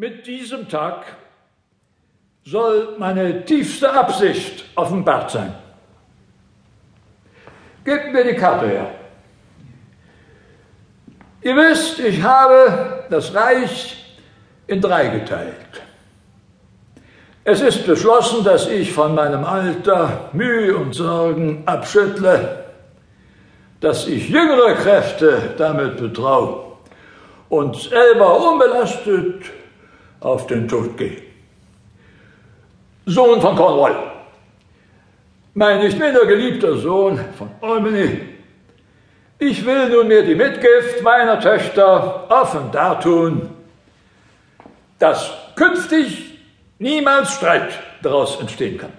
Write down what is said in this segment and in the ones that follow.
Mit diesem Tag soll meine tiefste Absicht offenbart sein. Gebt mir die Karte her. Ihr wisst, ich habe das Reich in drei geteilt. Es ist beschlossen, dass ich von meinem Alter Mühe und Sorgen abschüttle, dass ich jüngere Kräfte damit betraue und selber unbelastet auf den Tod gehe. Sohn von Cornwall, mein nicht minder geliebter Sohn von Albany, ich will nunmehr die Mitgift meiner Töchter offen dartun, dass künftig niemals Streit daraus entstehen kann.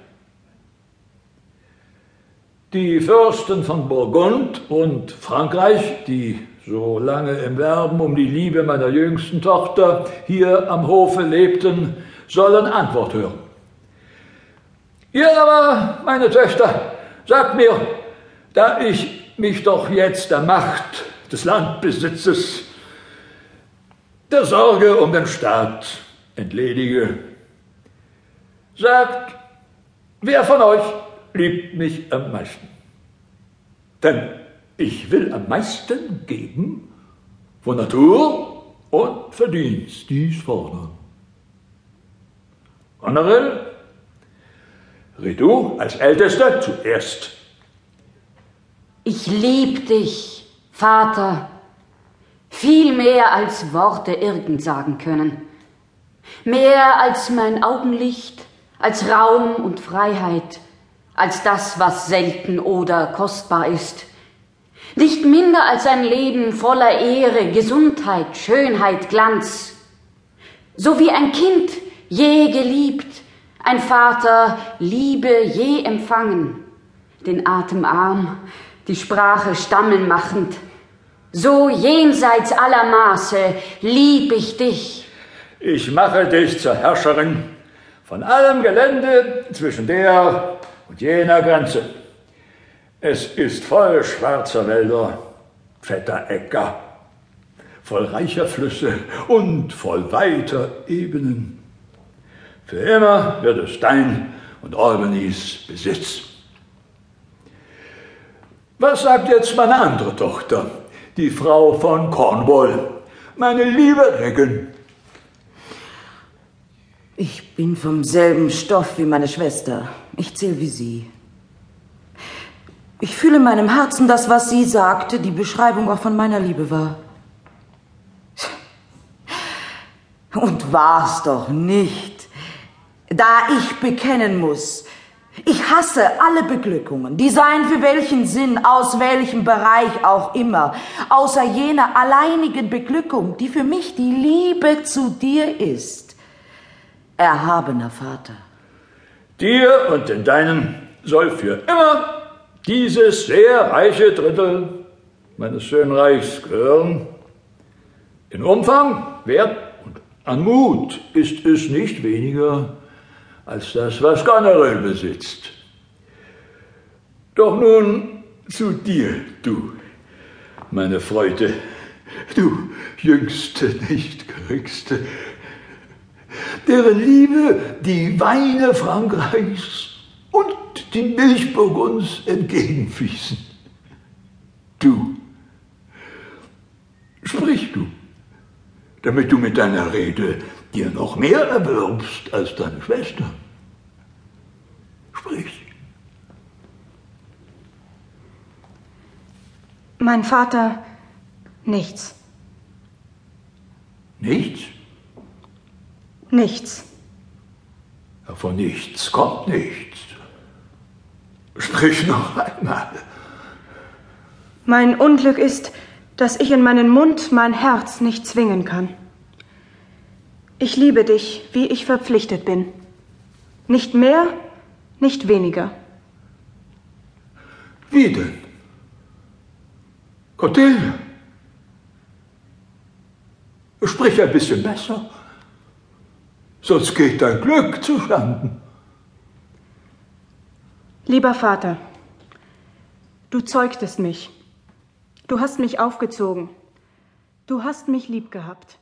Die Fürsten von Burgund und Frankreich, die so lange im Werben um die Liebe meiner jüngsten Tochter hier am Hofe lebten, sollen Antwort hören. Ihr aber, meine Töchter, sagt mir, da ich mich doch jetzt der Macht des Landbesitzes, der Sorge um den Staat entledige, sagt, wer von euch liebt mich am meisten? Denn ich will am meisten geben, wo Natur und Verdienst dies fordern. Honorel, red du als Ältester zuerst. Ich lieb dich, Vater, viel mehr als Worte irgend sagen können. Mehr als mein Augenlicht, als Raum und Freiheit, als das, was selten oder kostbar ist. Nicht minder als ein Leben voller Ehre, Gesundheit, Schönheit, Glanz. So wie ein Kind je geliebt, ein Vater Liebe je empfangen, den Atem arm, die Sprache stammeln machend. So jenseits aller Maße lieb ich dich. Ich mache dich zur Herrscherin von allem Gelände zwischen der und jener Grenze. Es ist voll schwarzer Wälder, fetter Äcker, voll reicher Flüsse und voll weiter Ebenen. Für immer wird es dein und Albanys Besitz. Was sagt jetzt meine andere Tochter, die Frau von Cornwall, meine liebe Regan? Ich bin vom selben Stoff wie meine Schwester. Ich zähle wie sie. Ich fühle in meinem Herzen, dass was sie sagte, die Beschreibung auch von meiner Liebe war. Und war's doch nicht. Da ich bekennen muss, ich hasse alle Beglückungen, die seien für welchen Sinn, aus welchem Bereich auch immer, außer jener alleinigen Beglückung, die für mich die Liebe zu dir ist. Erhabener Vater. Dir und den Deinen soll für immer dieses sehr reiche Drittel meines schönen Reichs gehören. In Umfang, Wert und an Mut ist es nicht weniger als das, was Goneril besitzt. Doch nun zu dir, du, meine Freude, du jüngste, nicht geringste, deren Liebe die Weine Frankreichs und die Milchburgunds entgegenfließen. Du, sprich du, damit du mit deiner Rede dir noch mehr erwirbst als deine Schwester. Sprich. Mein Vater, nichts. Nichts? Nichts. Ja, von nichts kommt nichts. Sprich noch einmal. Mein Unglück ist, dass ich in meinen Mund mein Herz nicht zwingen kann. Ich liebe dich, wie ich verpflichtet bin. Nicht mehr, nicht weniger. Wie denn? Cordelia, sprich ein bisschen besser, sonst geht dein Glück zuschanden. Lieber Vater, du zeugtest mich. Du hast mich aufgezogen. Du hast mich lieb gehabt.